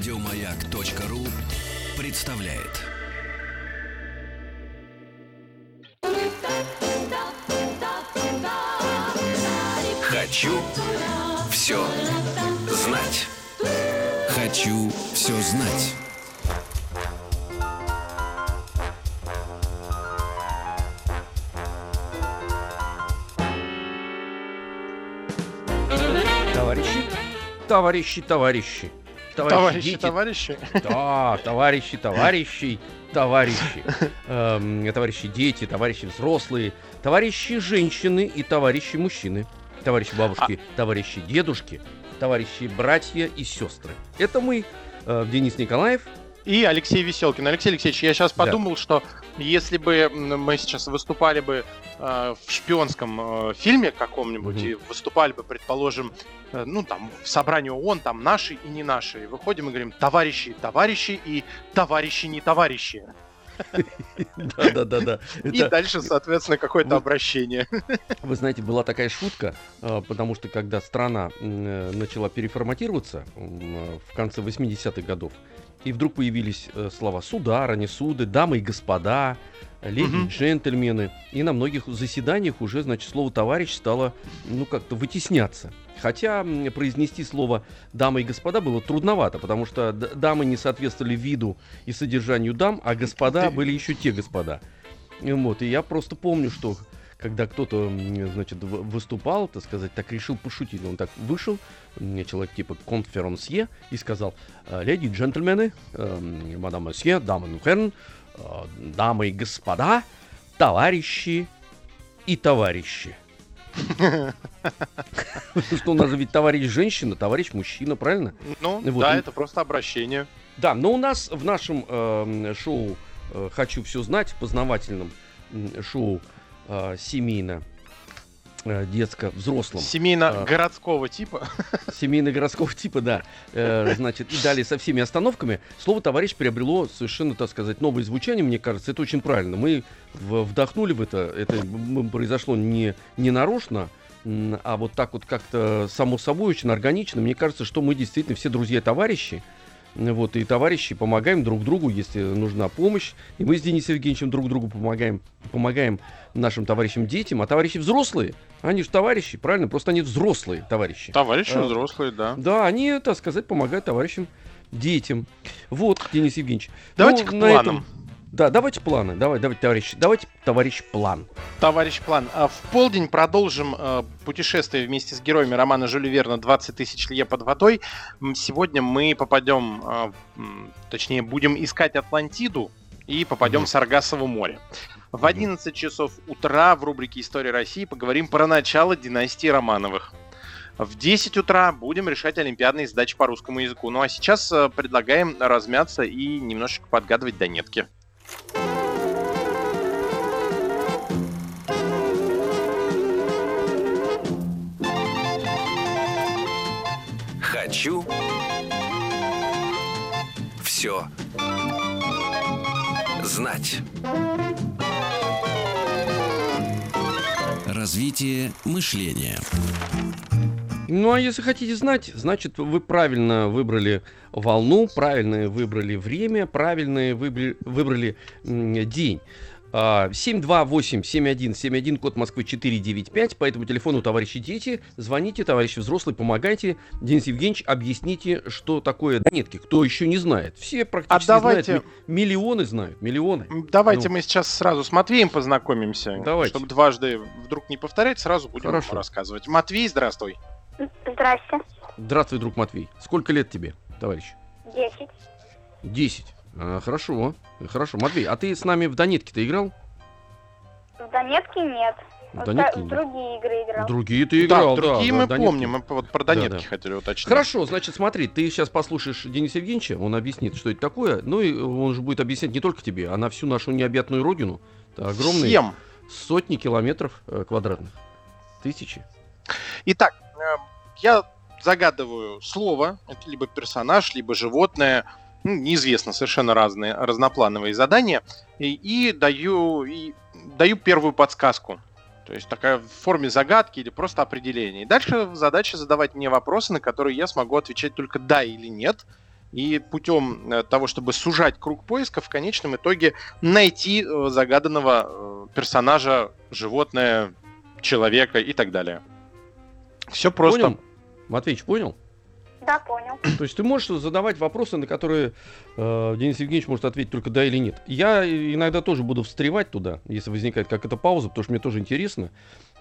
Радиомаяк.ру представляет. Хочу все знать. Хочу все знать. Товарищи, товарищи, товарищи. Товарищи, дети. товарищи. Да, товарищи, товарищи, товарищи. Эм, товарищи дети, товарищи взрослые, товарищи женщины и товарищи мужчины. Товарищи бабушки, товарищи дедушки, товарищи братья и сестры. Это мы, э, Денис Николаев. И Алексей Веселкин. Алексей Алексеевич, я сейчас Да. подумал, что если бы мы сейчас выступали бы э, в шпионском э, фильме каком-нибудь Мгм. и выступали бы, предположим, э, ну там в собрании ООН, там наши и не наши, и выходим и говорим товарищи, товарищи и товарищи не товарищи. Да-да-да-да. И дальше, соответственно, какое-то обращение. Вы знаете, была такая шутка, э, потому что когда страна э, начала переформатироваться э, в конце 80-х годов, и вдруг появились э, слова сударыни, суды, дамы и господа, леди и Мгм. джентльмены, и на многих заседаниях уже, значит, слово товарищ стало, ну, как-то вытесняться. Хотя произнести слово дамы и господа было трудновато, потому что дамы не соответствовали виду и содержанию дам, а господа были еще те господа. Вот, и я просто помню, что когда кто-то, значит, выступал, так сказать, так решил пошутить, он так вышел, м, человек типа конферансье, и сказал, «Э, леди и джентльмены, эм, мадам месье, дамы и херн, э, дамы и господа, товарищи и товарищи. Что у нас же ведь товарищ женщина, товарищ мужчина, правильно? Ну, да, это просто обращение. Да, но у нас в нашем эм, шоу э, «Хочу все знать», познавательном шоу э, семейно э, детско-взрослом, Семейно-городского типа. семейно-городского типа, да, э, значит, и далее со всеми остановками, слово «товарищ» приобрело совершенно, так сказать, новое звучание, мне кажется, это очень правильно. Мы вдохнули в это, это произошло не, не нарочно, а вот так вот как-то само собой, очень органично. Мне кажется, что мы действительно все друзья и вот, и товарищи помогаем друг другу, если нужна помощь. И мы с Денисом Евгеньевичем друг другу помогаем, помогаем нашим товарищам детям, а товарищи взрослые, они же товарищи, правильно? Просто они взрослые товарищи. Товарищи А, взрослые, да. Да, они, так сказать, помогают товарищам детям. Вот, Денис Евгеньевич. Давайте Ну, к на планам. этом- Да, давайте планы. Давай, давайте, товарищ. Давайте, товарищ, план. Товарищ План, а в полдень продолжим э, путешествие вместе с героями романа Жюля Верна «20 тысяч лье под водой». Сегодня мы попадем, э, точнее, будем искать Атлантиду и попадем Мгм. в Саргассово море. В Мгм. 11 часов утра в рубрике «История России» поговорим про начало династии Романовых. В 10 утра будем решать олимпиадные задачи по русскому языку. Ну а сейчас э, предлагаем размяться и немножечко подгадывать донетки. Хочу все знать. Развитие мышления. Ну, а если хотите знать, значит, вы правильно выбрали волну, правильно выбрали время, правильно выбрали, выбрали день. А, 728-7171, код Москвы 495. По этому телефону, товарищи дети, звоните, товарищи взрослые, помогайте. Денис Евгеньевич, объясните, что такое донетки. Кто еще не знает? Все практически давайте- знают. ми- Миллионы знают, миллионы. Давайте Ну. мы сейчас сразу с Матвеем познакомимся. Давайте. Чтобы дважды вдруг не повторять, сразу будем Хорошо. рассказывать. Матвей, здравствуй. Здрасте. Здравствуй, друг Матвей. Сколько лет тебе, товарищ? Десять. 10. А, хорошо, хорошо. Матвей, а ты с нами в Донетке-то играл? В Донетке нет. В нет. другие игры играл. Другие ты играл, да, да. другие да, мы Донетки. помним. Мы вот про Да, Донетки да. хотели уточнить. Хорошо, значит, смотри, ты сейчас послушаешь Дениса Евгеньевича, он объяснит, что это такое, ну и он же будет объяснять не только тебе, а на всю нашу необъятную родину. Это огромные Всем. сотни километров э, квадратных. Тысячи. Итак, я загадываю слово. Это либо персонаж, либо животное. Ну, неизвестно, совершенно разные, разноплановые задания. И, и даю, и даю первую подсказку. То есть такая в форме загадки или просто определения. И дальше задача задавать мне вопросы, на которые я смогу отвечать только да или нет. и путем э, того, чтобы сужать круг поиска, в конечном итоге найти э, загаданного э, персонажа, животное, человека и так далее. Все просто. Понял? Матвеич, понял? Да, понял. То есть ты можешь задавать вопросы, на которые э, Денис Евгеньевич может ответить только да или нет. Я иногда тоже буду встревать туда, если возникает какая-то пауза, потому что мне тоже интересно.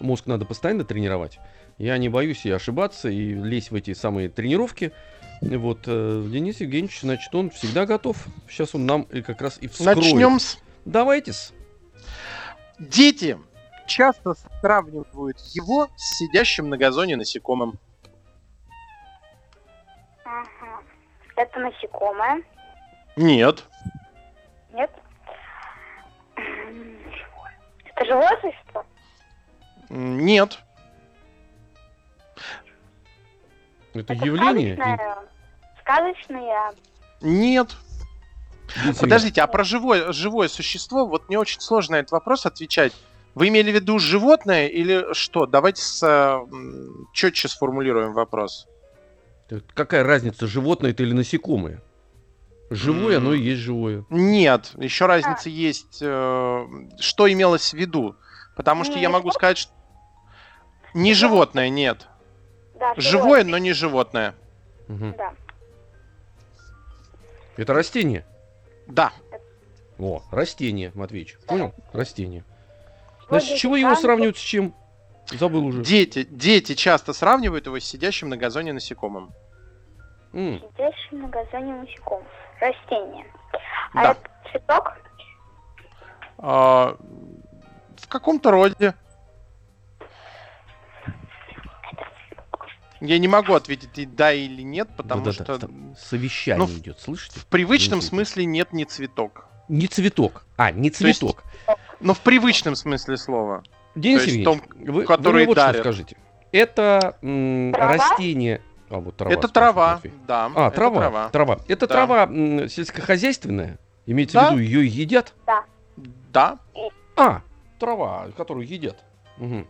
Мозг надо постоянно тренировать. Я не боюсь и ошибаться, и лезть в эти самые тренировки. Вот, э, Денис Евгеньевич, значит, он всегда готов. Сейчас он нам и как раз и вскроет. Начнем с Давайте-с. Дети часто сравнивают его с сидящим на газоне насекомым. Это насекомое. Нет. Нет? Это живое существо? Нет. Это Это явление. Сказочное. Сказочное. Нет. Подождите, а про живое, живое существо, вот мне очень сложно на этот вопрос отвечать. Вы имели в виду животное или что? Давайте с, э, четче сформулируем вопрос. Какая разница, животное это или насекомое? Живое, М. оно и есть живое. Нет, еще разница есть. э, что имелось в виду? Потому что Не я могу животное? сказать, что не животное, нет. Да, Живое, но не животное. Мгм. Да. Это растение. Да. О, растение, Матвеич. Понял? Растение. Значит, с чего его сравнивают с чем? Забыл уже. Дети, дети часто сравнивают его с сидящим на газоне насекомым. М, Сидящий на газоне насекомых. Растение. А Да. это цветок? А, в каком-то роде. Я не могу ответить и да или нет, потому да-да-да, что там совещание Ну, идет, слышите? в привычном Извините. смысле нет ни цветок. Не цветок. А, не То есть цветок. Но в привычном смысле слова. Денис то есть Евгеньевич, том, вы, вы который мне вот что дарят. скажите. Это м, Трава? растение... А, вот трава. это трава, да. А, это трава, трава. Это Да. трава м, сельскохозяйственная? Имеется Да. в виду, ее едят? Да. А, трава, которую едят. Дети.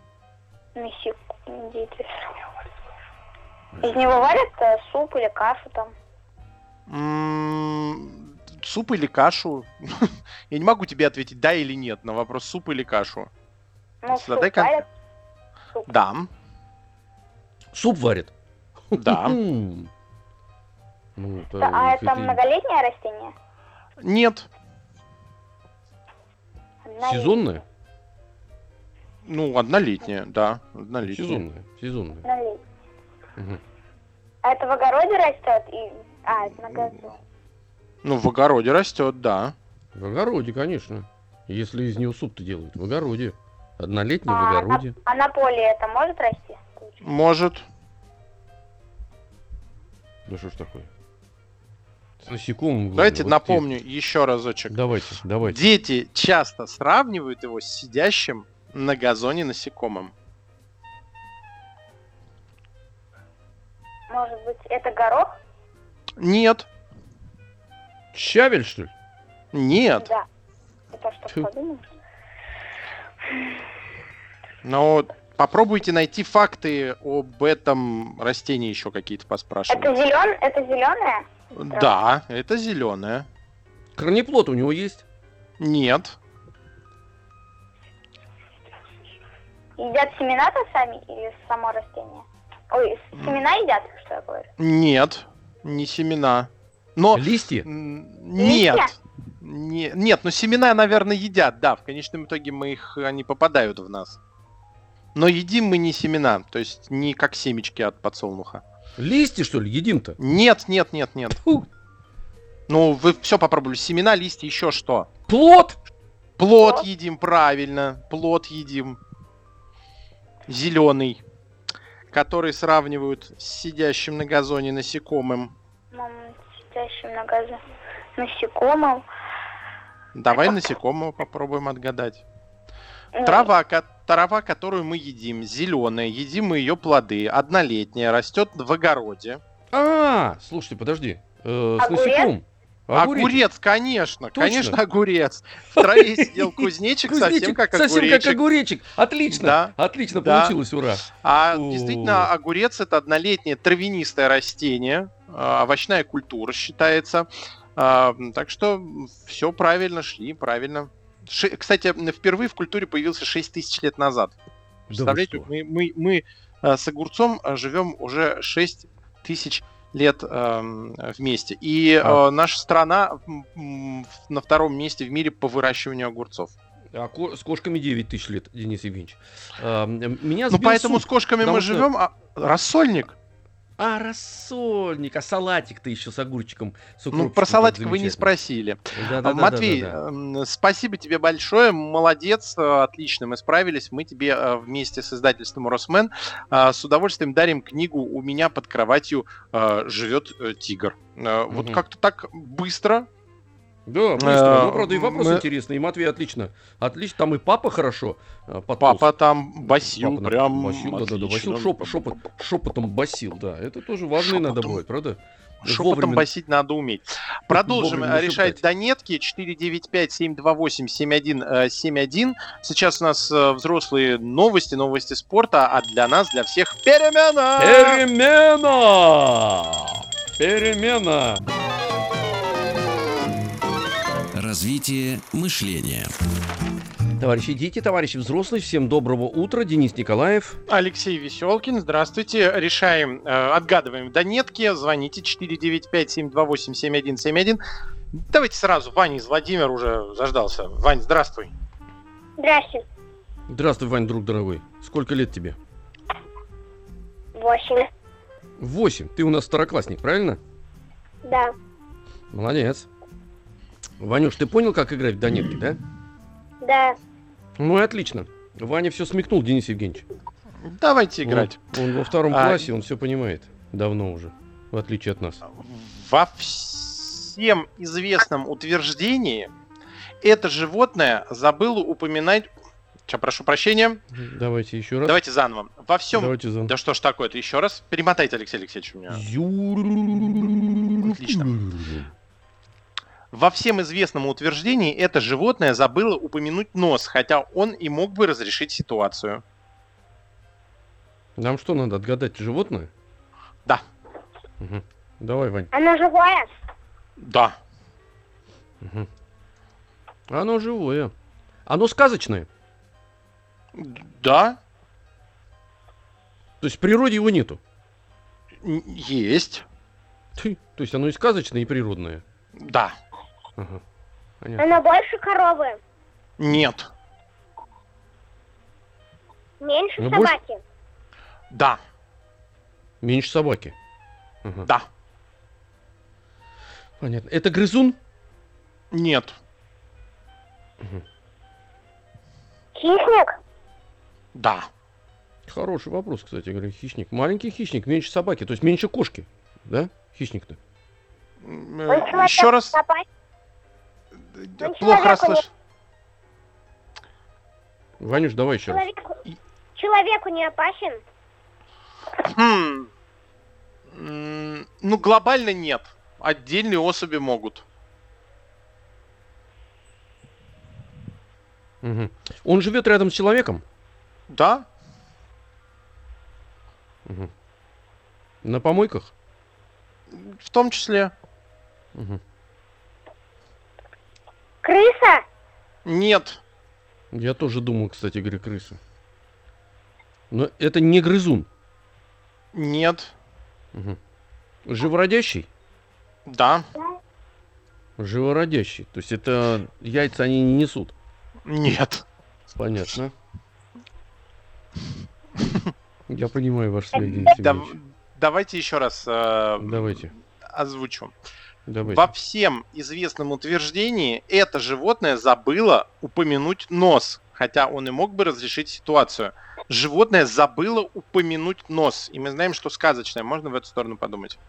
Из него варят э, суп или кашу там. М, Суп или кашу? Я не могу тебе ответить да или нет на вопрос суп или кашу. Ну, суп Задай кон- варят. Да, Суп варят. да. Ну, это- Да, а это это многолетнее растение? Нет. Однолетнее. сезонное? Ну, однолетняя, да. Однолетняя. Сезонное. Сезонное. Однолетнее. Мгм. А это в огороде растет? И... А, это на газоне. Ну, в огороде растет, да. В огороде, конечно. Если из него суп-то делают. В огороде. Однолетний в А, на, огороде. а на поле это может расти? Может. Да что ж такое? С насекомым. Давайте Вот напомню еще разочек. те- Давайте, давайте. Дети часто сравнивают его с сидящим на газоне насекомым. Может быть, это горох? Нет, Щавель, что ли? нет. Да. Это что, Тьфу. Но попробуйте найти факты об этом растении еще какие-то Это поспрашивать. зелен... Это зеленое? Да, это зеленое. Корнеплод у него есть? Нет. Едят семена-то сами или само растение? Ой, семена едят, что я говорю? Нет. Не семена. Но Листья? нет. Листья? Не- нет, но семена, наверное, едят, да. В конечном итоге мы их, они попадают в нас. Но едим мы не семена, то есть не как семечки от подсолнуха. Листья, что ли, едим-то? Нет, нет, нет, нет. Фу. Ну, вы все попробовали. Семена, листья, еще что? Плод! Плод едим, правильно. Плод едим. Зеленый. Который сравнивают с сидящим на газоне насекомым. Мам, сидящим на газе насекомым. Давай насекомого попробуем отгадать. Ну, Трава, ко- трава, которую мы едим, зеленая, едим мы ее плоды, однолетняя, растет в огороде. А, слушайте, подожди. Э, с Огурец? насекомым. Огурец, конечно, Точно? конечно, огурец. В траве сидел кузнечик, совсем как совсем огуречек. как огуречек. Отлично. Да. Отлично Да. получилось, ура. А О. действительно, огурец это однолетнее травянистое растение, овощная культура считается. А, Так что все правильно, шли правильно. Ше- Кстати, впервые в культуре появился 6 тысяч лет назад. Да Представляете, что? мы, мы, мы а, с огурцом а, живем уже 6 тысяч лет эм, вместе. И А. э, наша страна на втором месте в мире по выращиванию огурцов. А ко- с кошками 9 тысяч лет, Денис Евгеньевич. М, меня Ну, поэтому суд. с кошками мы что- живем, а рассольник. А, рассольник, а салатик-то еще с огурчиком. с Ну, про салатик вы не спросили. Да-да-да-да-да-да. Матвей, спасибо тебе большое, молодец, э, отлично, мы справились. Мы тебе э, вместе с издательством Росмен э, с удовольствием дарим книгу «У меня под кроватью живет тигр». Вот Мгм. как-то так быстро. Да, быстро. Э, Ну, правда, и вопрос мы- интересный. И Матвей отлично. Отлично. Там и папа хорошо э, подполз. Папа там басил, Папа, прям басил, да, да, да, басил, отлично. шепот, шепот, шепотом басил, да. Это тоже важно Шепотом. иногда бывает, правда? Шепотом Вовремя- басить надо уметь. Продолжим Вовремя э, решать шептать. донетки. 495-728-7171. Сейчас у нас взрослые новости, новости спорта, а для нас, для всех перемена! Перемена! Перемена! Развитие мышления. Товарищи дети, товарищи взрослые, всем доброго утра. Денис Николаев. Алексей Веселкин, здравствуйте. Решаем, э, отгадываем донетки. Звоните 495-728-7171. Давайте сразу. Ваня из Владимира уже заждался. Вань, здравствуй. Здрасте. Здравствуй, Вань, друг дорогой. Сколько лет тебе? Восемь. Восемь. Ты у нас второклассник, правильно? Да. Молодец. Ванюш, ты понял, как играть в донетки, да? Да. Ну и отлично. Ваня все смекнул, Денис Евгеньевич. Давайте играть. Он, он во втором А, классе, он все понимает. Давно уже. В отличие от нас. Во всем известном утверждении это животное забыло упоминать... Сейчас, прошу прощения. Давайте еще раз. Давайте заново. Во всем... Давайте заново. Да что ж такое-то? Еще раз. Перемотайте, Алексей Алексеевич, у меня. Отлично. Во всем известном утверждении это животное забыло упомянуть нос, хотя он и мог бы разрешить ситуацию. Нам что надо, отгадать животное? Да. Мгм. Давай, Вань. Оно живое? Да. Мгм. Оно живое. Оно сказочное. Да. То есть в природе его нету. Есть. Ты. То есть оно и сказочное, и природное. Да. Ага. Понятно. Оно больше коровы? Нет. Меньше Ну, больше- собаки? Да. Меньше собаки. Ага. Да. Понятно. Это грызун? Нет. Хищник? Да. Хороший вопрос, кстати говоря. Хищник. Маленький хищник, меньше собаки. То есть меньше кошки. Да? Хищник-то. Э, Еще раз. напасть? Он Плохо человеку расслышал. Ванюш, давай еще раз. Человеку... Человеку не опасен? Хм. Ну, глобально нет. Отдельные особи могут. Мгм. Он живет рядом с человеком? Да? Мгм. На помойках? В том числе. Мгм. Крыса? Нет. Я тоже думал, кстати говоря, крыса. Но это не грызун. Нет. Мгм. Живородящий? Да. Живородящий. То есть это яйца они не несут. Нет. Понятно. Я понимаю ваш Да- Евгеньевич. давайте еще раз э, Давайте, озвучу. Давайте. Во всем известном утверждении это животное забыло упомянуть нос, хотя он и мог бы разрешить ситуацию. Животное забыло упомянуть нос. И мы знаем, что сказочное. Можно в эту сторону подумать.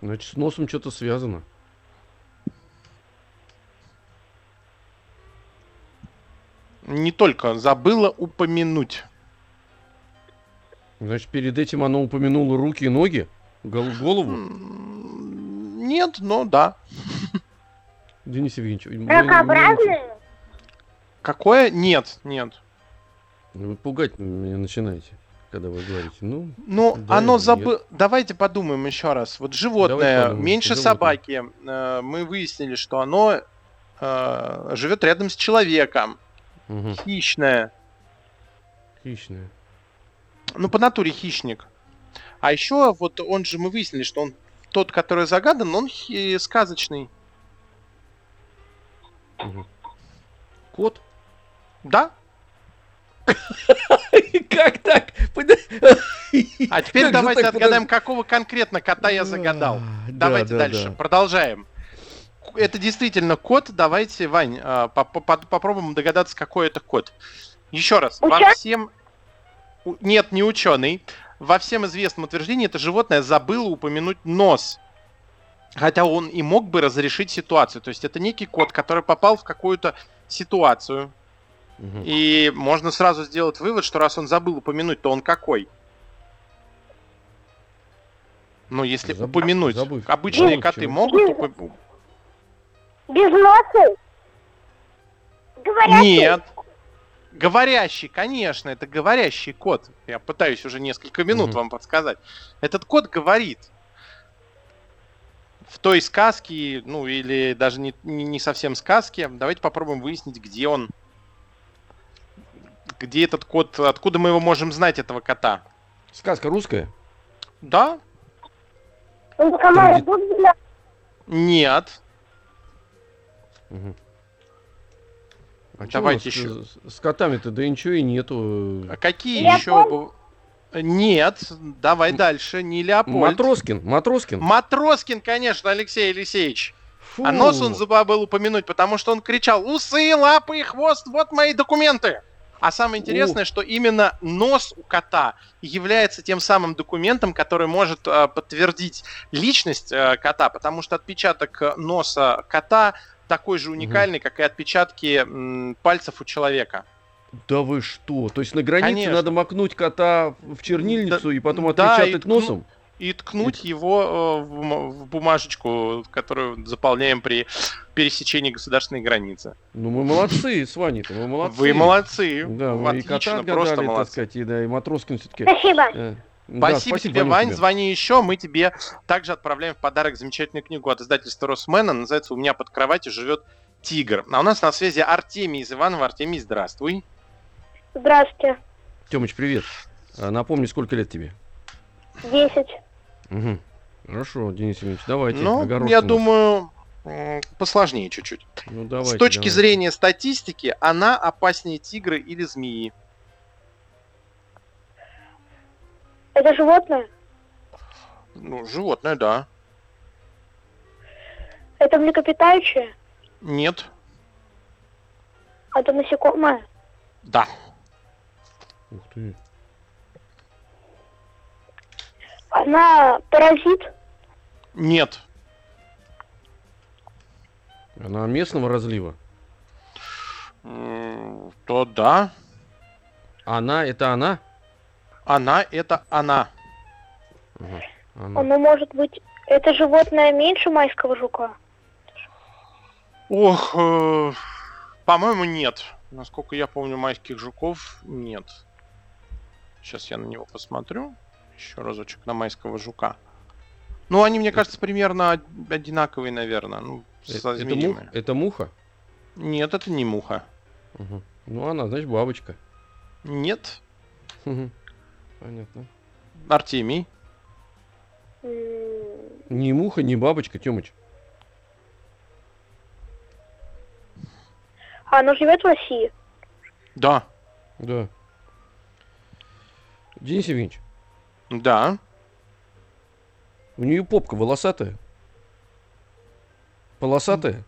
Значит, с носом что-то связано. Не только забыло упомянуть. Значит, перед этим оно упомянуло руки и ноги, гол- голову. Нет, но да. Денис Евгеньевич. Ракообразные? Какое? Нет, нет. Вы пугать меня начинаете, когда вы говорите. Ну, Ну, Да оно или забы... Давайте подумаем еще раз. Вот животное подумаем, меньше животное. собаки. э, мы выяснили, что оно э, живет рядом с человеком. угу. Хищное. хищное. Ну, по натуре хищник. А еще вот он же, мы выяснили, что он тот, который загадан, он хи- сказочный. Кот? Да? Как так? А теперь давайте отгадаем, какого конкретно кота я загадал. А, да, Давайте да, дальше. да. Продолжаем. Это действительно кот. Давайте, Вань, а, по- по- по- попробуем догадаться, какой это кот. Еще раз. Ученый? всем... Нет, не ученый. Во всем известном утверждении это животное забыло упомянуть нос. Хотя он и мог бы разрешить ситуацию. То есть это некий кот, который попал в какую-то ситуацию. Мгм. И можно сразу сделать вывод, что раз он забыл упомянуть, то он какой? Ну, если Забыв- упомянуть. забыв. Обычные Забыв коты чего? могут упомянуть? Без носа? Говорящий? Нет. Говорящий, конечно, это говорящий кот. Я пытаюсь уже несколько минут Мгм. вам подсказать. Этот кот говорит. В той сказке, ну или даже не, не не совсем сказке. Давайте попробуем выяснить, где он. Где этот кот, откуда мы его можем знать, этого кота. Сказка русская? Да? Там? Нет. Мгм. А Давайте нас ещё. с- С котами-то да ничего и нету. А какие Леопольд? еще... быв- Нет. Давай дальше. Не Леопольд. Матроскин, Матроскин. Матроскин, конечно, Алексей Алексеевич. Фу. А нос он забыл упомянуть, потому что он кричал «Усы, лапы и хвост, вот мои документы!» А самое интересное, что именно нос у кота является тем самым документом, который может э, подтвердить личность э, кота, потому что отпечаток э, носа кота такой же уникальный, как и отпечатки м, пальцев у человека. Да вы что? То есть на границе Конечно. надо макнуть кота в чернильницу Да- и потом да, и отпечатать носом? И ткнуть его э, в бума- в бумажечку, которую заполняем при пересечении государственной границы. Ну мы молодцы с Ваней-то, мы молодцы. Вы молодцы. Да, мы и кота Отлично, отгадали, просто так молодцы. сказать, и, да, и Матроскин все-таки. Спасибо. Спасибо, тебе, Вань. Звони еще. Мы тебе также отправляем в подарок замечательную книгу от издательства Росмена. Называется «У меня под кроватью живет тигр». А у нас на связи Артемий из Иванова. Артемий, здравствуй. Здравствуйте. Тёмыч, привет. А, Напомни, сколько лет тебе? Десять. Угу. Хорошо, Денис Евгеньевич, давайте. ну, огорошьте я нас. думаю, посложнее чуть-чуть. Ну, давайте, С точки давайте. зрения статистики, она опаснее тигра или змеи. Это животное? Ну, животное, да. Это млекопитающее? Нет. Это насекомое? Да. Ух ты. Она паразит? Нет. Она местного разлива. То да. Она, это она? Она это она. Ага, она. Оно может быть... Это животное меньше майского жука? Ох, э, по-моему, нет. Насколько я помню, майских жуков нет. Сейчас я на него посмотрю. Еще разочек на майского жука. Ну, они, мне кажется, примерно од- одинаковые, наверное. Ну, Э- со это, змеями. мух- это муха? Нет, это не муха. Мгм. Ну, она, значит, бабочка. Нет. Понятно. Артемий. Ни муха, ни бабочка, Тёмыч. А оно живет в России? Да. Да. Денис Евгеньевич, Да. у нее попка волосатая. Полосатая?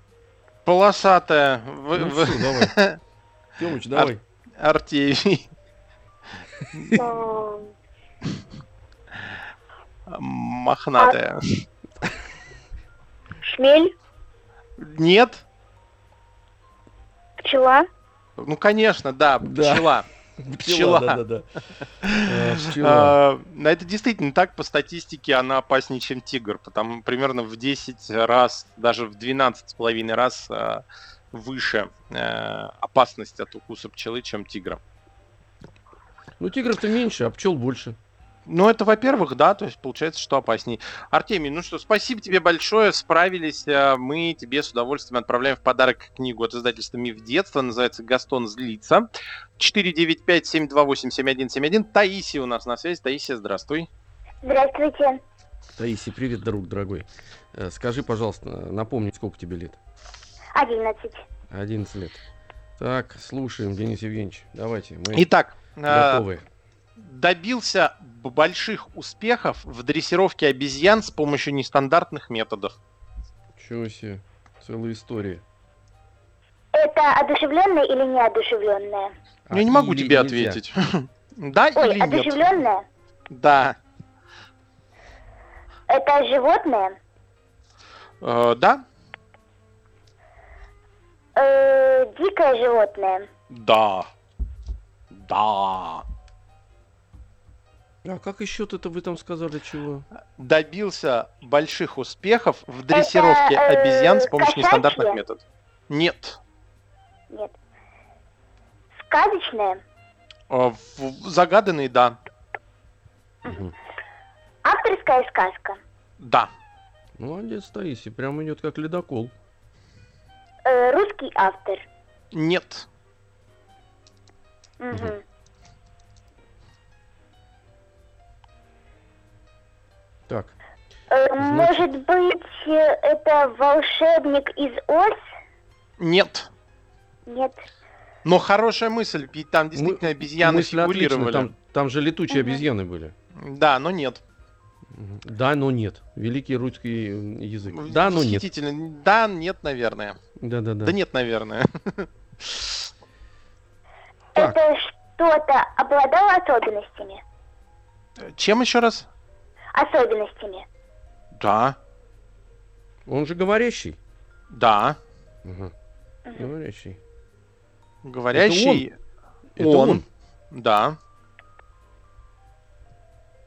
Полосатая. В- Ну в- всё, давай. Тёмыч, давай. Артемий. А, Мохнатая. Шмель? Нет. Пчела? Ну, конечно, да, Да. пчела. Пчела. Да, да, да. Э, Пчела. А, Это действительно так, по статистике она опаснее, чем тигр, потому примерно в 10 раз, даже в 12 с половиной раз а, выше э, опасность от укуса пчелы, чем тигра. Ну, тигров-то меньше, а пчел больше. Ну, это, во-первых, да, то есть получается, что опасней. Артемий, ну что, спасибо тебе большое, справились. а, Мы тебе с удовольствием отправляем в подарок книгу от издательства «Миф детства», называется «Гастон злится». 495-728-7171. Таисия у нас на связи. Таисия, здравствуй. Здравствуйте. Таисия, привет, друг дорогой. Э, Скажи, пожалуйста, напомни, сколько тебе лет? 11. 11 лет. Так, слушаем, Денис Евгеньевич. Давайте, мы Итак, готовы. добился больших успехов в дрессировке обезьян с помощью нестандартных методов. Чего себе, целая история. Это одушевленное или неодушевленное? А Я не могу или тебе нельзя? ответить. Да Ой, или нет? одушевленное? Да. Это животное? Э, Да? Э, дикое животное? Да. Да. А как еще это вы там сказали, чего? добился больших успехов в дрессировке Это, э, обезьян с помощью нестандартных методов. Нет. Нет. Сказочное? Э, в- Загаданный, да. Авторская сказка? Да. Молодец, Таисия, прям идет как ледокол. Э, русский автор? Нет. Так, Э, Может быть, э, это волшебник из Оз? Нет. Нет. Но хорошая мысль, ведь там действительно обезьяны мысль отличная, фигурировали. там, там же летучие Мгм. обезьяны были. Да, но нет. Да, но нет. Великий русский э, язык. Да, но нет. Да, нет, наверное. Да-да-да. Да нет, наверное. Так. Это что-то обладало особенностями? Чем еще раз? Особенностями. Да. Он же говорящий. Да. Ага, Мгм. Говорящий. Говорящий. Это Он. он. Да.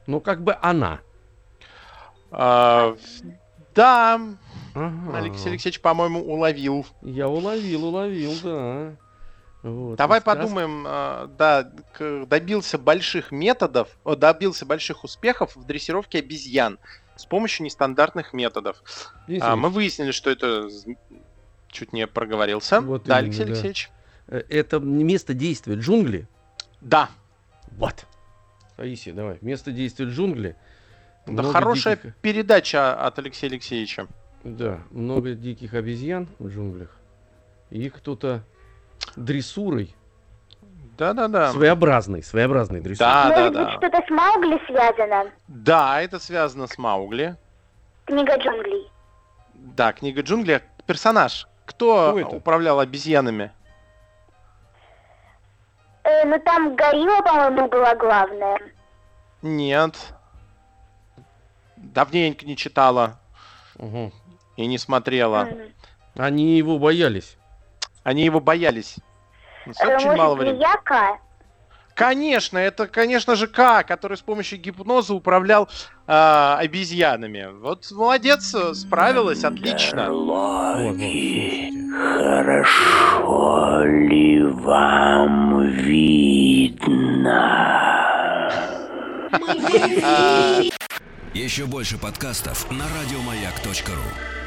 Ну, как бы она. А, да. Ага. Алексей Алексеевич, по-моему, уловил. Я уловил, уловил, да. Вот, Давай раз- подумаем, а, да, добился больших методов, добился больших успехов в дрессировке обезьян с помощью нестандартных методов. А, мы выяснили, что это чуть не проговорился. Вот да, именно, Алексей да. Алексеевич. э, Это место действия джунгли. Да, Вот. Таисия, давай. Место действия джунгли. да Много хорошая диких- передача от Алексея Алексеевича. Да, много диких обезьян в джунглях. И их кто-то дрессурой, Да-да-да. своеобразной, своеобразной дрессурой. Да, да, Может быть, да. что-то с Маугли связано? Да, это связано с Маугли. Книга джунглей. Да, книга джунглей. Персонаж. Кто, Кто это? управлял обезьянами? Э, ну там горилла, по-моему, была главная. Нет. Давненько не читала Угу. и не смотрела. Мгм. Они его боялись. Они его боялись. Ну, Э, Очень может, мало времени. Конечно, это, конечно же, К, который с помощью гипноза управлял а, обезьянами. Вот молодец, э, справилась, отлично. Вот, слушайте. Хорошо ли вам видно? Еще больше подкастов на радиомаяк.ру.